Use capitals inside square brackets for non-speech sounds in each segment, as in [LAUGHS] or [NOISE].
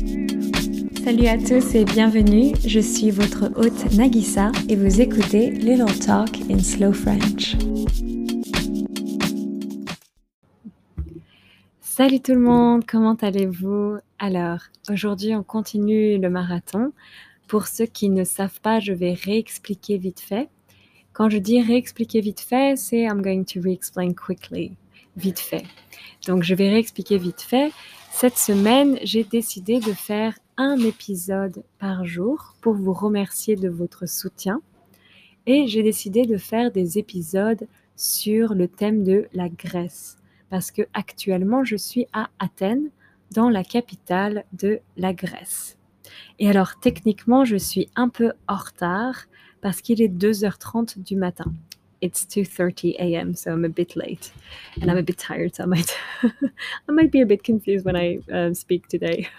Salut à tous et bienvenue, je suis votre hôte Nagisa et vous écoutez Little Talk in Slow French. Salut tout le monde, comment allez-vous? Alors, aujourd'hui on continue le marathon. Pour ceux qui ne savent pas, je vais réexpliquer vite fait. Quand je dis réexpliquer vite fait, c'est I'm going to re-explain quickly, vite fait. Donc je vais réexpliquer vite fait. Cette semaine, j'ai décidé de faire un épisode par jour pour vous remercier de votre soutien. Et j'ai décidé de faire des épisodes sur le thème de la Grèce. Parce que actuellement, je suis à Athènes, dans la capitale de la Grèce. Et alors, techniquement, je suis un peu en retard parce qu'il est 2h30 du matin. It's 2:30 a.m., so I'm a bit late, and I'm a bit tired. So I might, [LAUGHS] I might be a bit confused when I uh, speak today. [LAUGHS]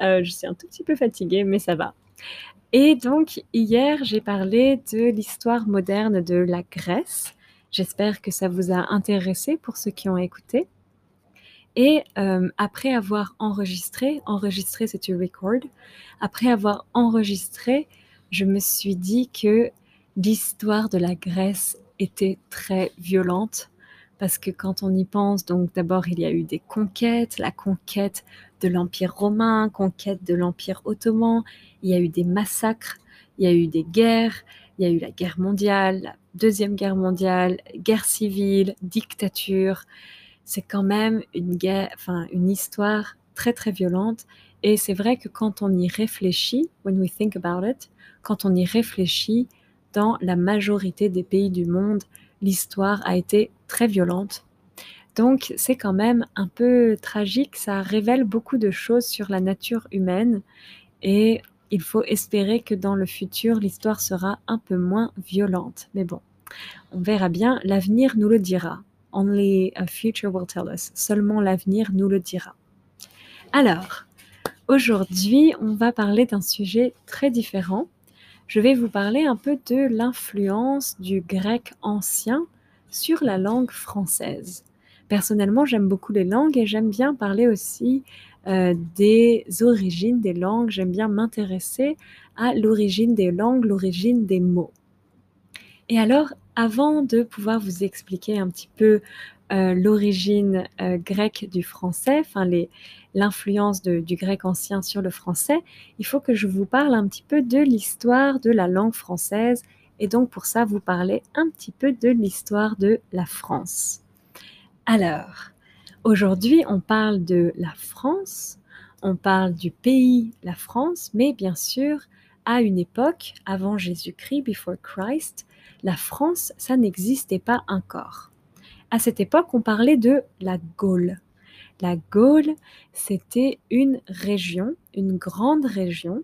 Euh, je suis un tout petit peu fatiguée, mais ça va. Et donc hier, j'ai parlé de l'histoire moderne de la Grèce. J'espère que ça vous a intéressé pour ceux qui ont écouté. Et euh, après avoir enregistré, enregistré c'est to record, après avoir enregistré, je me suis dit que l'histoire de la Grèce était très violente parce que quand on y pense, donc d'abord il y a eu des conquêtes, la conquête de l'Empire romain, conquête de l'Empire ottoman, il y a eu des massacres, il y a eu des guerres, il y a eu la guerre mondiale, la deuxième guerre mondiale, guerre civile, dictature. C'est quand même une guerre, enfin une histoire très très violente. Et c'est vrai que quand on y réfléchit, when we think about it, quand on y réfléchit, dans la majorité des pays du monde, l'histoire a été très violente. Donc c'est quand même un peu tragique, ça révèle beaucoup de choses sur la nature humaine et il faut espérer que dans le futur, l'histoire sera un peu moins violente. Mais bon, on verra bien, l'avenir nous le dira. Only a future will tell us. Seulement l'avenir nous le dira. Alors, aujourd'hui, on va parler d'un sujet très différent je vais vous parler un peu de l'influence du grec ancien sur la langue française. Personnellement, j'aime beaucoup les langues et j'aime bien parler aussi euh, des origines des langues. J'aime bien m'intéresser à l'origine des langues, l'origine des mots. Et alors, avant de pouvoir vous expliquer un petit peu euh, l'origine euh, grecque du français, enfin l'influence du grec ancien sur le français, il faut que je vous parle un petit peu de l'histoire de la langue française et donc pour ça vous parler un petit peu de l'histoire de la France. Alors, aujourd'hui on parle de la France, on parle du pays, la France, mais bien sûr, à une époque, avant Jésus-Christ, before Christ, la France, ça n'existait pas encore. À cette époque, on parlait de la Gaule. La Gaule, c'était une région, une grande région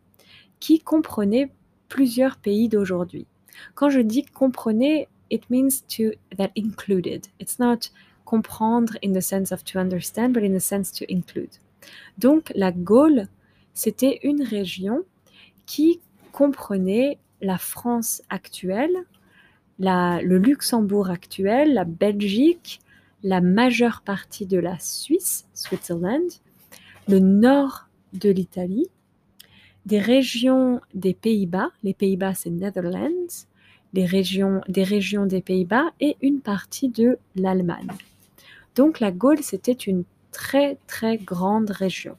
qui comprenait plusieurs pays d'aujourd'hui. Quand je dis comprenait, it means to that included. It's not comprendre in the sense of to understand, but in the sense to include. Donc la Gaule, c'était une région qui comprenait la France actuelle, le Luxembourg actuel, la Belgique, la majeure partie de la Suisse, Switzerland, le nord de l'Italie, des régions des Pays-Bas, les Pays-Bas c'est Netherlands, des régions, des régions des Pays-Bas et une partie de l'Allemagne. Donc la Gaule, c'était une très très grande région.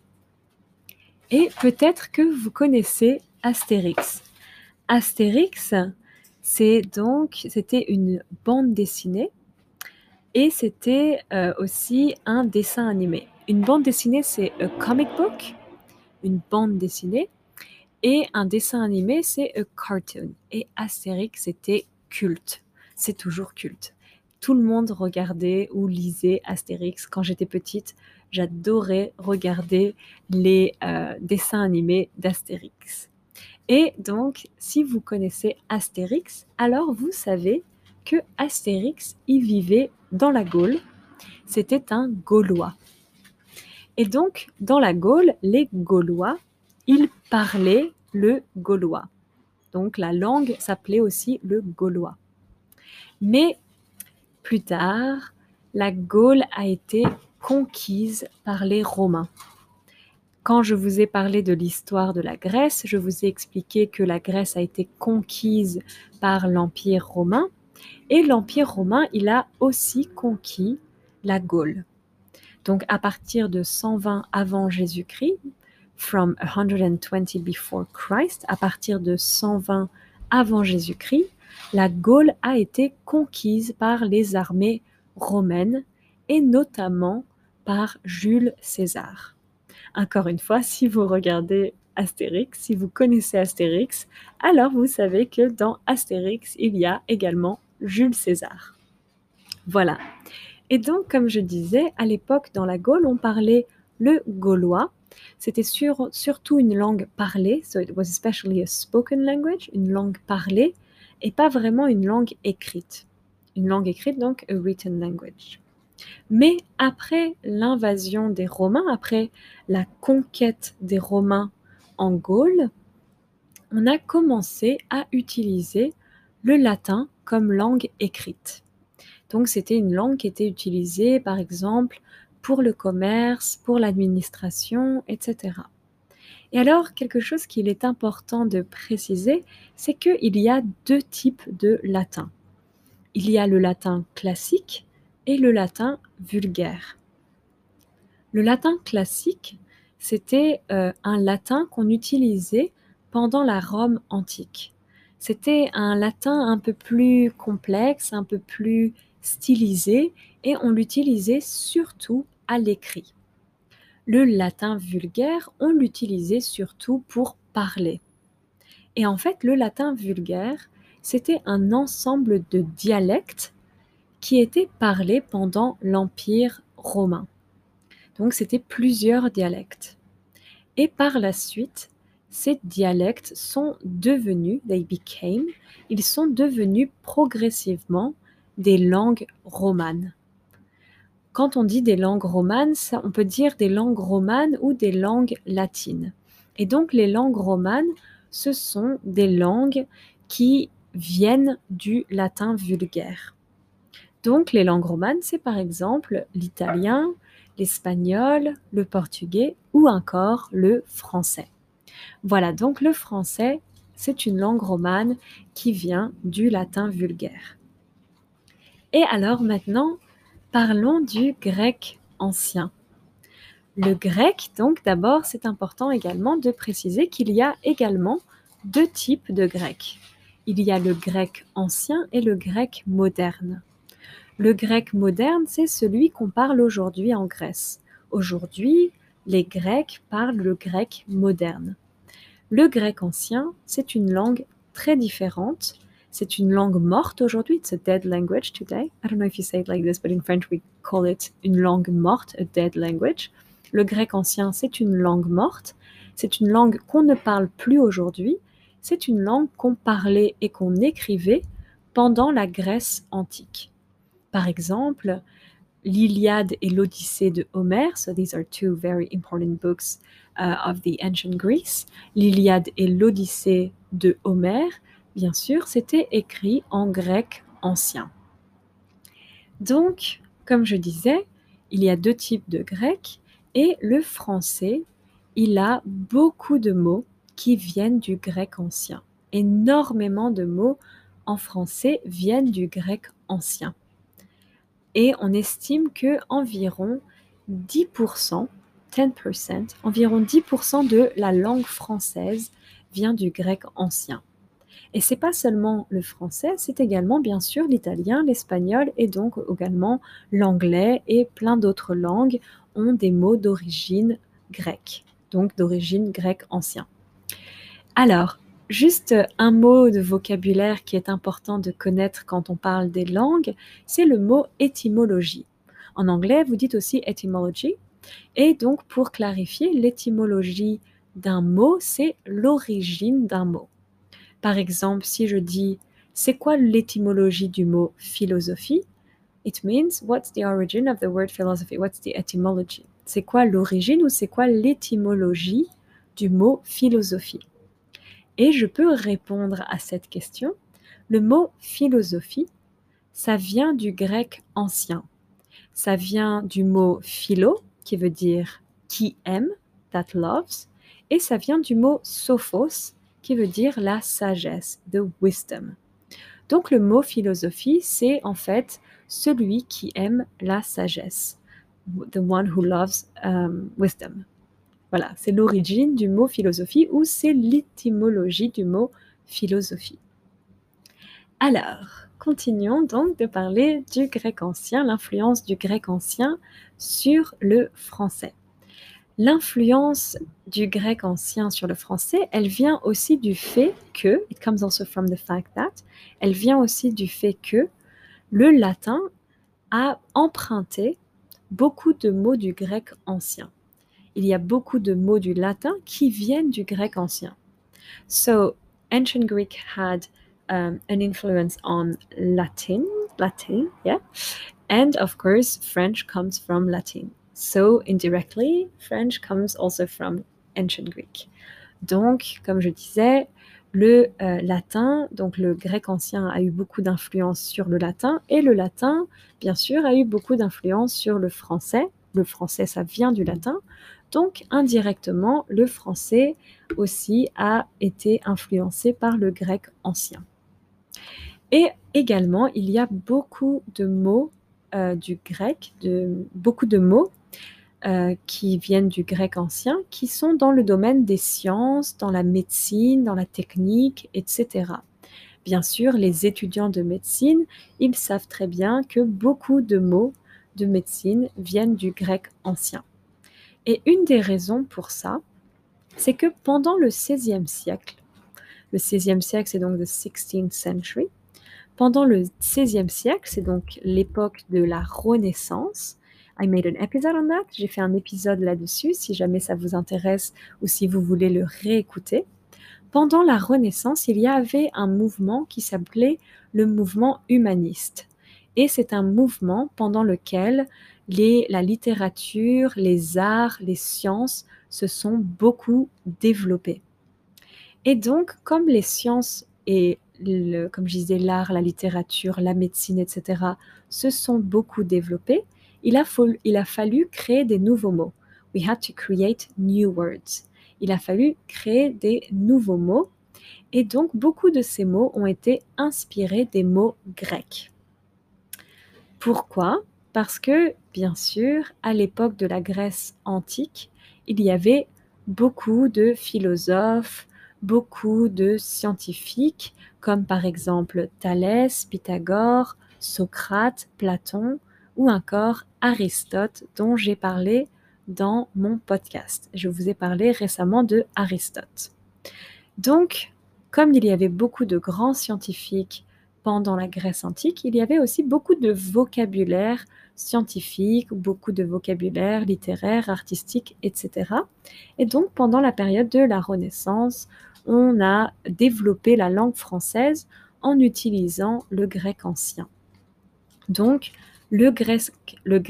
Et peut-être que vous connaissez Astérix. Astérix, c'est donc, c'était une bande dessinée et c'était euh, aussi un dessin animé. Une bande dessinée, c'est un comic book, une bande dessinée, et un dessin animé, c'est un cartoon. Et Astérix, c'était culte. C'est toujours culte. Tout le monde regardait ou lisait Astérix. Quand j'étais petite, j'adorais regarder les euh, dessins animés d'Astérix. Et donc, si vous connaissez Astérix, alors vous savez que Astérix y vivait dans la Gaule. C'était un Gaulois. Et donc, dans la Gaule, les Gaulois, ils parlaient le gaulois. Donc, la langue s'appelait aussi le gaulois. Mais plus tard, la Gaule a été conquise par les Romains. Quand je vous ai parlé de l'histoire de la Grèce, je vous ai expliqué que la Grèce a été conquise par l'Empire romain et l'Empire romain, il a aussi conquis la Gaule. Donc à partir de 120 avant Jésus-Christ, from 120 before Christ, à partir de 120 avant Jésus-Christ, la Gaule a été conquise par les armées romaines et notamment par Jules César. Encore une fois, si vous regardez Astérix, si vous connaissez Astérix, alors vous savez que dans Astérix, il y a également Jules César. Voilà. Et donc, comme je disais, à l'époque, dans la Gaule, on parlait le gaulois. C'était surtout une langue parlée, so it was especially a spoken language, une langue parlée, et pas vraiment une langue écrite. Une langue écrite, donc a written language. Mais après l'invasion des Romains, après la conquête des Romains en Gaule, on a commencé à utiliser le latin comme langue écrite. Donc c'était une langue qui était utilisée par exemple pour le commerce, pour l'administration, etc. Et alors, quelque chose qu'il est important de préciser, c'est qu'il y a deux types de latin. Il y a le latin classique et le latin vulgaire. Le latin classique, c'était euh, un latin qu'on utilisait pendant la Rome antique. C'était un latin un peu plus complexe, un peu plus stylisé, et on l'utilisait surtout à l'écrit. Le latin vulgaire, on l'utilisait surtout pour parler. Et en fait, le latin vulgaire, c'était un ensemble de dialectes qui étaient parlés pendant l'Empire romain. Donc c'était plusieurs dialectes. Et par la suite, ces dialectes sont devenus, they became, ils sont devenus progressivement des langues romanes. Quand on dit des langues romanes, on peut dire des langues romanes ou des langues latines. Et donc les langues romanes, ce sont des langues qui viennent du latin vulgaire. Donc les langues romanes, c'est par exemple l'italien, l'espagnol, le portugais ou encore le français. Voilà, donc le français, c'est une langue romane qui vient du latin vulgaire. Et alors maintenant, parlons du grec ancien. Le grec, donc d'abord, c'est important également de préciser qu'il y a également deux types de grec. Il y a le grec ancien et le grec moderne. Le grec moderne, c'est celui qu'on parle aujourd'hui en Grèce. Aujourd'hui, les Grecs parlent le grec moderne. Le grec ancien, c'est une langue très différente c'est une langue morte aujourd'hui. It's a dead language today. I don't know if you say it like this, but in French we call it une langue morte, a dead language. Le grec ancien, c'est une langue morte. C'est une langue qu'on ne parle plus aujourd'hui. C'est une langue qu'on parlait et qu'on écrivait pendant la Grèce antique. Par exemple, l'Iliade et l'Odyssée de Homère. So these are two very important books uh, of the ancient Greece. L'Iliade et l'Odyssée de Homère bien sûr, c'était écrit en grec ancien. Donc, comme je disais, il y a deux types de grec et le français, il a beaucoup de mots qui viennent du grec ancien. Énormément de mots en français viennent du grec ancien. Et on estime que environ 10%, 10%, environ 10% de la langue française vient du grec ancien. Et c'est pas seulement le français, c'est également bien sûr l'italien, l'espagnol et donc également l'anglais et plein d'autres langues ont des mots d'origine grecque, donc d'origine grecque ancien. Alors, juste un mot de vocabulaire qui est important de connaître quand on parle des langues, c'est le mot étymologie. En anglais, vous dites aussi etymology. Et donc, pour clarifier, l'étymologie d'un mot, c'est l'origine d'un mot. Par exemple, si je dis c'est quoi l'étymologie du mot philosophie? It means what's the origin of the word philosophy? What's the etymology? C'est quoi l'origine ou c'est quoi l'étymologie du mot philosophie? Et je peux répondre à cette question. Le mot philosophie, ça vient du grec ancien. Ça vient du mot philo, qui veut dire qui aime. that loves, et ça vient du mot sophos, qui veut dire la sagesse, the wisdom. Donc le mot philosophie, c'est en fait celui qui aime la sagesse, the one who loves um, wisdom. Voilà, c'est l'origine du mot philosophie ou c'est l'étymologie du mot philosophie. Alors, continuons donc de parler du grec ancien, l'influence du grec ancien sur le français. L'influence du grec ancien sur le français, elle vient aussi du fait que, it comes also from the fact that, elle vient aussi du fait que le latin a emprunté beaucoup de mots du grec ancien. Il y a beaucoup de mots du latin qui viennent du grec ancien. So, ancient Greek had um, an influence on Latin, Latin, yeah, and of course, French comes from Latin. So indirectly, French comes also from ancient Greek. Donc, comme je disais, le euh, latin, donc le grec ancien a eu beaucoup d'influence sur le latin et le latin, bien sûr, a eu beaucoup d'influence sur le français. Le français, ça vient du latin. Donc, indirectement, le français aussi a été influencé par le grec ancien. Et également, il y a beaucoup de mots euh, du grec, beaucoup de mots euh, qui viennent du grec ancien, qui sont dans le domaine des sciences, dans la médecine, dans la technique, etc. Bien sûr, les étudiants de médecine, ils savent très bien que beaucoup de mots de médecine viennent du grec ancien. Et une des raisons pour ça, c'est que pendant le XVIe siècle, le XVIe siècle, c'est donc le 16th century, pendant le XVIe siècle, c'est donc l'époque de la Renaissance, I made an episode on that. J'ai fait un épisode là-dessus si jamais ça vous intéresse ou si vous voulez le réécouter. Pendant la Renaissance, il y avait un mouvement qui s'appelait le mouvement humaniste. Et c'est un mouvement pendant lequel les, la littérature, les arts, les sciences se sont beaucoup développés. Et donc, comme les sciences et comme je disais, l'art, la littérature, la médecine, etc., se sont beaucoup développés, il a, il a fallu créer des nouveaux mots. We had to create new words. Il a fallu créer des nouveaux mots. Et donc, beaucoup de ces mots ont été inspirés des mots grecs. Pourquoi? Parce que, bien sûr, à l'époque de la Grèce antique, il y avait beaucoup de philosophes, beaucoup de scientifiques, comme par exemple Thalès, Pythagore, Socrate, Platon, ou encore Aristote dont j'ai parlé dans mon podcast. Je vous ai parlé récemment de Aristote. Donc, comme il y avait beaucoup de grands scientifiques pendant la Grèce antique, il y avait aussi beaucoup de vocabulaire scientifique, beaucoup de vocabulaire littéraire, artistique, etc. Et donc, pendant la période de la Renaissance, on a développé la langue française en utilisant le grec ancien. Donc, le grec, le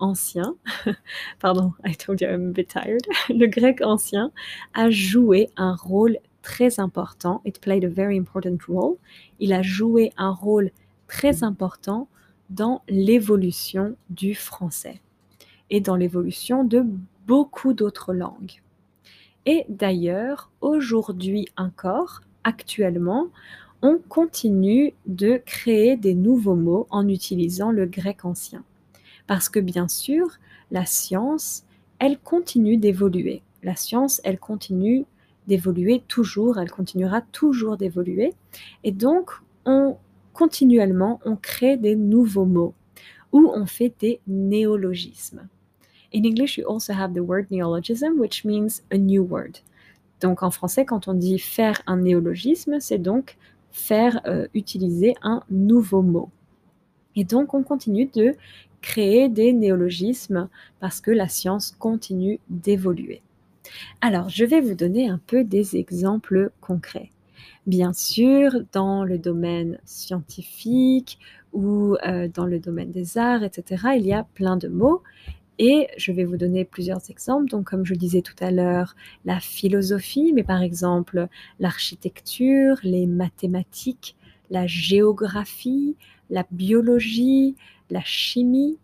ancien, [LAUGHS] pardon, I told you I'm a bit tired. [LAUGHS] Le grec ancien a joué un rôle très important. It played a very important role. Il a joué un rôle très important dans l'évolution du français et dans l'évolution de beaucoup d'autres langues. Et d'ailleurs, aujourd'hui encore, actuellement, on continue de créer des nouveaux mots en utilisant le grec ancien. Parce que bien sûr, la science, elle continue d'évoluer. La science, elle continue d'évoluer toujours, elle continuera toujours d'évoluer. Et donc, on continuellement, on crée des nouveaux mots ou on fait des néologismes. In English, you also have the word neologism, which means a new word. Donc en français, quand on dit faire un néologisme, c'est donc faire euh, utiliser un nouveau mot. Et donc, on continue de créer des néologismes parce que la science continue d'évoluer. Alors, je vais vous donner un peu des exemples concrets. Bien sûr, dans le domaine scientifique ou euh, dans le domaine des arts, etc., il y a plein de mots et je vais vous donner plusieurs exemples. Donc, comme je disais tout à l'heure, la philosophie, mais par exemple l'architecture, les mathématiques, la géographie, la biologie, la chimie,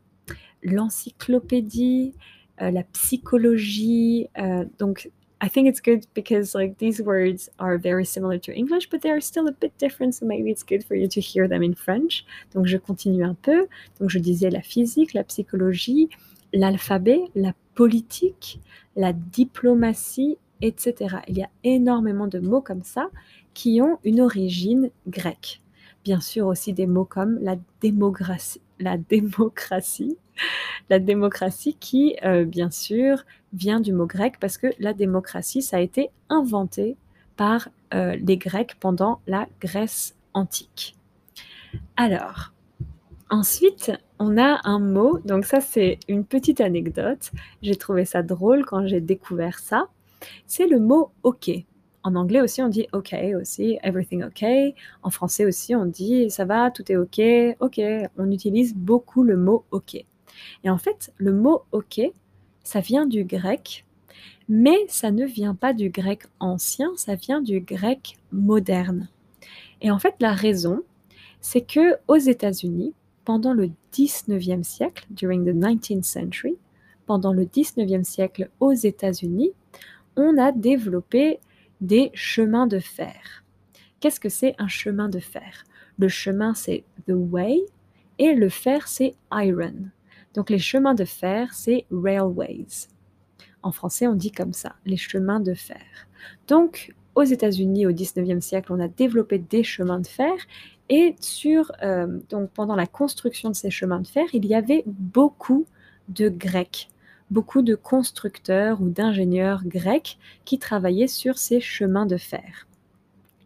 l'encyclopédie, euh, la psychologie. Euh, donc, I think it's good because like these words are very similar to English, but they are still a bit different. So maybe it's good for you to hear them in French. Donc, je continue un peu. Donc, je disais la physique, la psychologie, l'alphabet, la politique, la diplomatie, etc. Il y a énormément de mots comme ça qui ont une origine grecque. Bien sûr aussi des mots comme la démocratie, la démocratie, [LAUGHS] la démocratie qui, euh, bien sûr, vient du mot grec parce que la démocratie, ça a été inventé par euh, les Grecs pendant la Grèce antique. Alors, ensuite, on a un mot, donc ça c'est une petite anecdote, j'ai trouvé ça drôle quand j'ai découvert ça, c'est le mot OK. En anglais aussi, on dit OK aussi, everything OK. En français aussi, on dit ça va, tout est OK, OK. On utilise beaucoup le mot OK. Et en fait, le mot OK, ça vient du grec, mais ça ne vient pas du grec ancien, ça vient du grec moderne. Et en fait, la raison, c'est que aux États-Unis, pendant le 19e siècle, during the 19th century, pendant le 19e siècle aux États-Unis, on a développé des chemins de fer. Qu'est-ce que c'est un chemin de fer? Le chemin, c'est the way et le fer, c'est iron. Donc les chemins de fer, c'est railways. En français, on dit comme ça, les chemins de fer. Donc, aux États-Unis, au 19e siècle, on a développé des chemins de fer et sur, euh, donc pendant la construction de ces chemins de fer, il y avait beaucoup de Grecs beaucoup de constructeurs ou d'ingénieurs grecs qui travaillaient sur ces chemins de fer.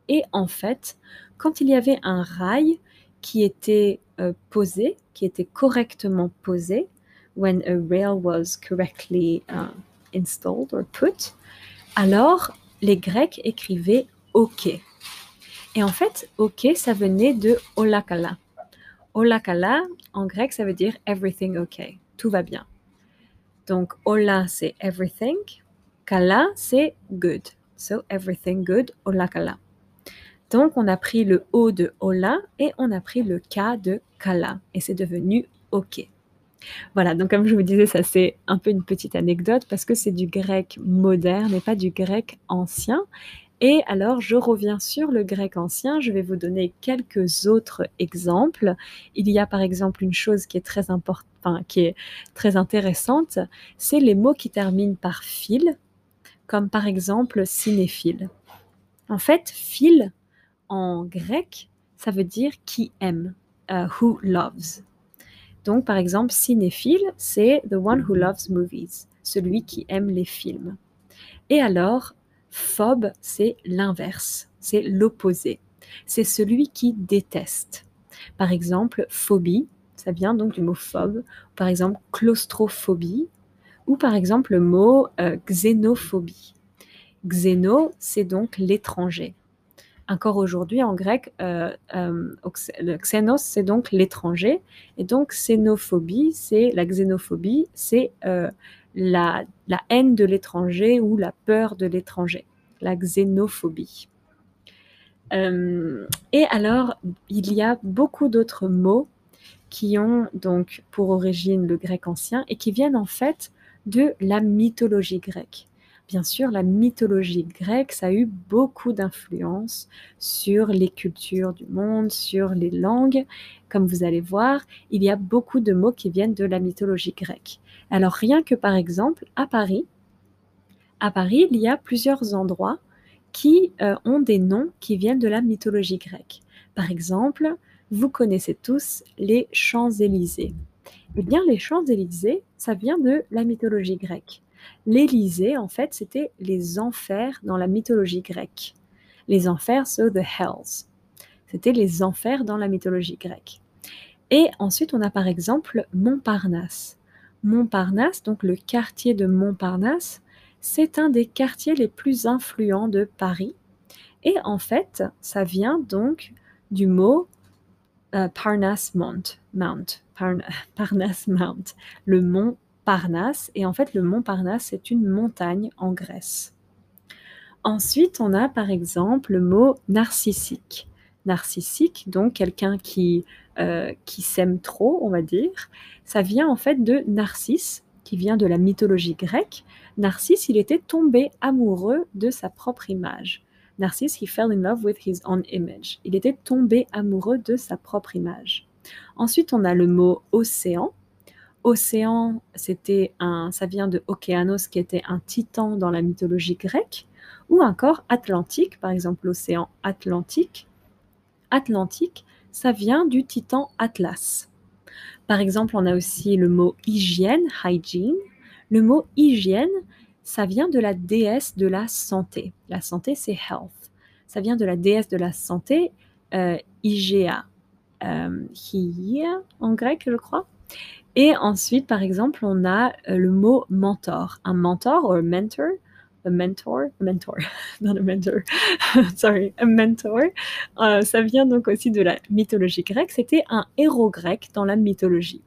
Et en fait, quand il y avait un rail qui était euh, posé, qui était correctement posé, when a rail was correctly uh, installed or put, alors les Grecs écrivaient OK. Et en fait, OK, ça venait de Olakala. Olakala, en grec, ça veut dire everything OK, tout va bien. Donc, hola, c'est everything. Kala, c'est good. So, everything good, hola kala. Donc, on a pris le O de hola et on a pris le K de kala. Et c'est devenu OK. Voilà, donc comme je vous disais, ça c'est un peu une petite anecdote parce que c'est du grec moderne et pas du grec ancien. Et alors, je reviens sur le grec ancien. Je vais vous donner quelques autres exemples. Il y a par exemple une chose qui est très importante, qui est très intéressante, c'est les mots qui terminent par fil, comme par exemple cinéphile. En fait, fil en grec, ça veut dire qui aime, euh, who loves. Donc, par exemple, cinéphile, c'est the one who loves movies, celui qui aime les films. Et alors, Phobe, c'est l'inverse, c'est l'opposé. C'est celui qui déteste. Par exemple, phobie, ça vient donc du mot phobe. Par exemple, claustrophobie. Ou par exemple, le mot euh, xénophobie. Xéno, c'est donc l'étranger. Encore aujourd'hui, en grec, euh, euh, le xénos, c'est donc l'étranger. Et donc, xénophobie, c'est la xénophobie, c'est la, haine de l'étranger ou la peur de l'étranger, la xénophobie. Euh, et alors, il y a beaucoup d'autres mots qui ont donc pour origine le grec ancien et qui viennent en fait de la mythologie grecque. Bien sûr, la mythologie grecque, ça a eu beaucoup d'influence sur les cultures du monde, sur les langues. Comme vous allez voir, il y a beaucoup de mots qui viennent de la mythologie grecque. Alors rien que par exemple à Paris, à Paris, il y a plusieurs endroits qui euh, ont des noms qui viennent de la mythologie grecque. Par exemple, vous connaissez tous les Champs-Élysées. Eh bien, les Champs-Élysées, ça vient de la mythologie grecque. L'Élysée, en fait, c'était les enfers dans la mythologie grecque. Les enfers, so the hells. C'était les enfers dans la mythologie grecque. Et ensuite, on a par exemple Montparnasse. Montparnasse, donc le quartier de Montparnasse, c'est un des quartiers les plus influents de Paris. Et en fait, ça vient donc du mot euh, Parnasse Mount, Mount [LAUGHS] Parnasse Mount, le mont Parnasse. Et en fait, le mont Parnasse, c'est une montagne en Grèce. Ensuite, on a par exemple le mot narcissique. Narcissique, donc quelqu'un qui, euh, qui s'aime trop, on va dire, ça vient en fait de Narcisse. qui vient de la mythologie grecque, Narcisse, il était tombé amoureux de sa propre image. Narcisse, he fell in love with his own image. Il était tombé amoureux de sa propre image. Ensuite, on a le mot océan. Océan, c'était un, ça vient de Okeanos, qui était un titan dans la mythologie grecque, ou encore Atlantique, par exemple l'océan Atlantique. Atlantique, ça vient du titan Atlas. Par exemple, on a aussi le mot hygiène, hygiene. Le mot hygiène, ça vient de la déesse de la santé. La santé, c'est health. Ça vient de la déesse de la santé, euh, Igea, euh, en grec, je crois. Et ensuite, par exemple, on a euh, le mot mentor. Un mentor ou mentor, a mentor, a mentor, [LAUGHS] not a mentor, [LAUGHS] sorry, a mentor. Euh, ça vient donc aussi de la mythologie grecque. C'était un héros grec dans la mythologie.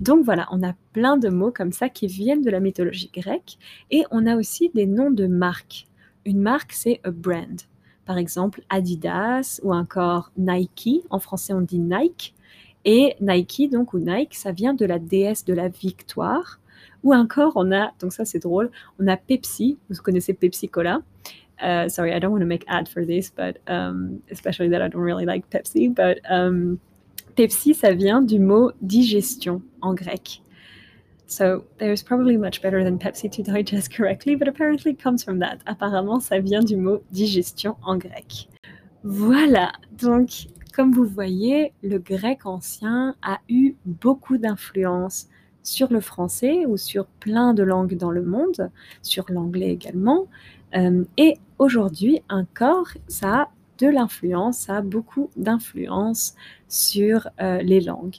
Donc voilà, on a plein de mots comme ça qui viennent de la mythologie grecque et on a aussi des noms de marques. Une marque, c'est a brand. Par exemple, Adidas ou encore Nike. En français, on dit Nike. Et Nike, donc, ou Nike, ça vient de la déesse de la victoire. Ou encore, on a, donc ça c'est drôle, on a Pepsi. Vous connaissez Pepsi Cola? Uh, sorry, I don't want to make ad for this, but um, especially that I don't really like Pepsi. But um, Pepsi, ça vient du mot digestion en grec. So there's probably much better than Pepsi to digest correctly, but apparently it comes from that. Apparemment, ça vient du mot digestion en grec. Voilà, donc comme vous voyez, le grec ancien a eu beaucoup d'influence sur le français ou sur plein de langues dans le monde, sur l'anglais également. Euh, et aujourd'hui encore, ça a de l'influence, ça a beaucoup d'influence sur euh, les langues.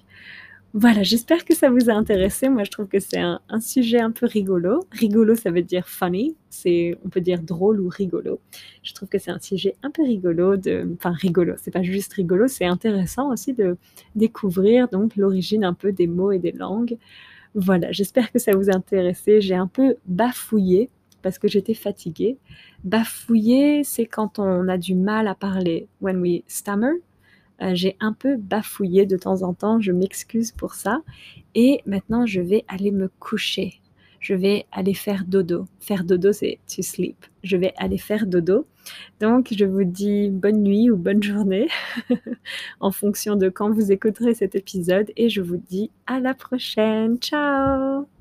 Voilà, j'espère que ça vous a intéressé. Moi, je trouve que c'est un, sujet un peu rigolo. Rigolo, ça veut dire funny. C'est, on peut dire drôle ou rigolo. Je trouve que c'est un sujet un peu rigolo. De, enfin, rigolo. C'est pas juste rigolo, c'est intéressant aussi de découvrir donc l'origine un peu des mots et des langues. Voilà, j'espère que ça vous a intéressé. J'ai un peu bafouillé parce que j'étais fatiguée. Bafouiller, c'est quand on a du mal à parler. When we stammer, j'ai un peu bafouillé de temps en temps, je m'excuse pour ça. Et maintenant, je vais aller me coucher. Je vais aller faire dodo. Faire dodo, c'est to sleep. Je vais aller faire dodo. Donc, je vous dis bonne nuit ou bonne journée [LAUGHS] en fonction de quand vous écouterez cet épisode. Et je vous dis à la prochaine. Ciao